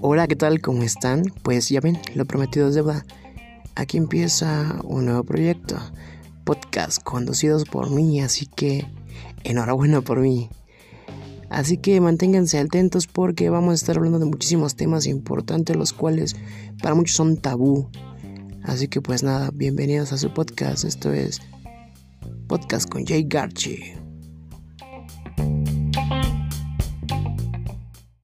Hola, ¿qué tal? ¿Cómo están? Pues ya ven, lo prometido es deuda. Aquí empieza un nuevo proyecto, podcast conducidos por mí, así que enhorabuena por mí. Así que manténganse atentos porque vamos a estar hablando de muchísimos temas importantes, los cuales para muchos son tabú. Así que pues nada, bienvenidos a su podcast. Esto es Podcast con Jay Garchi.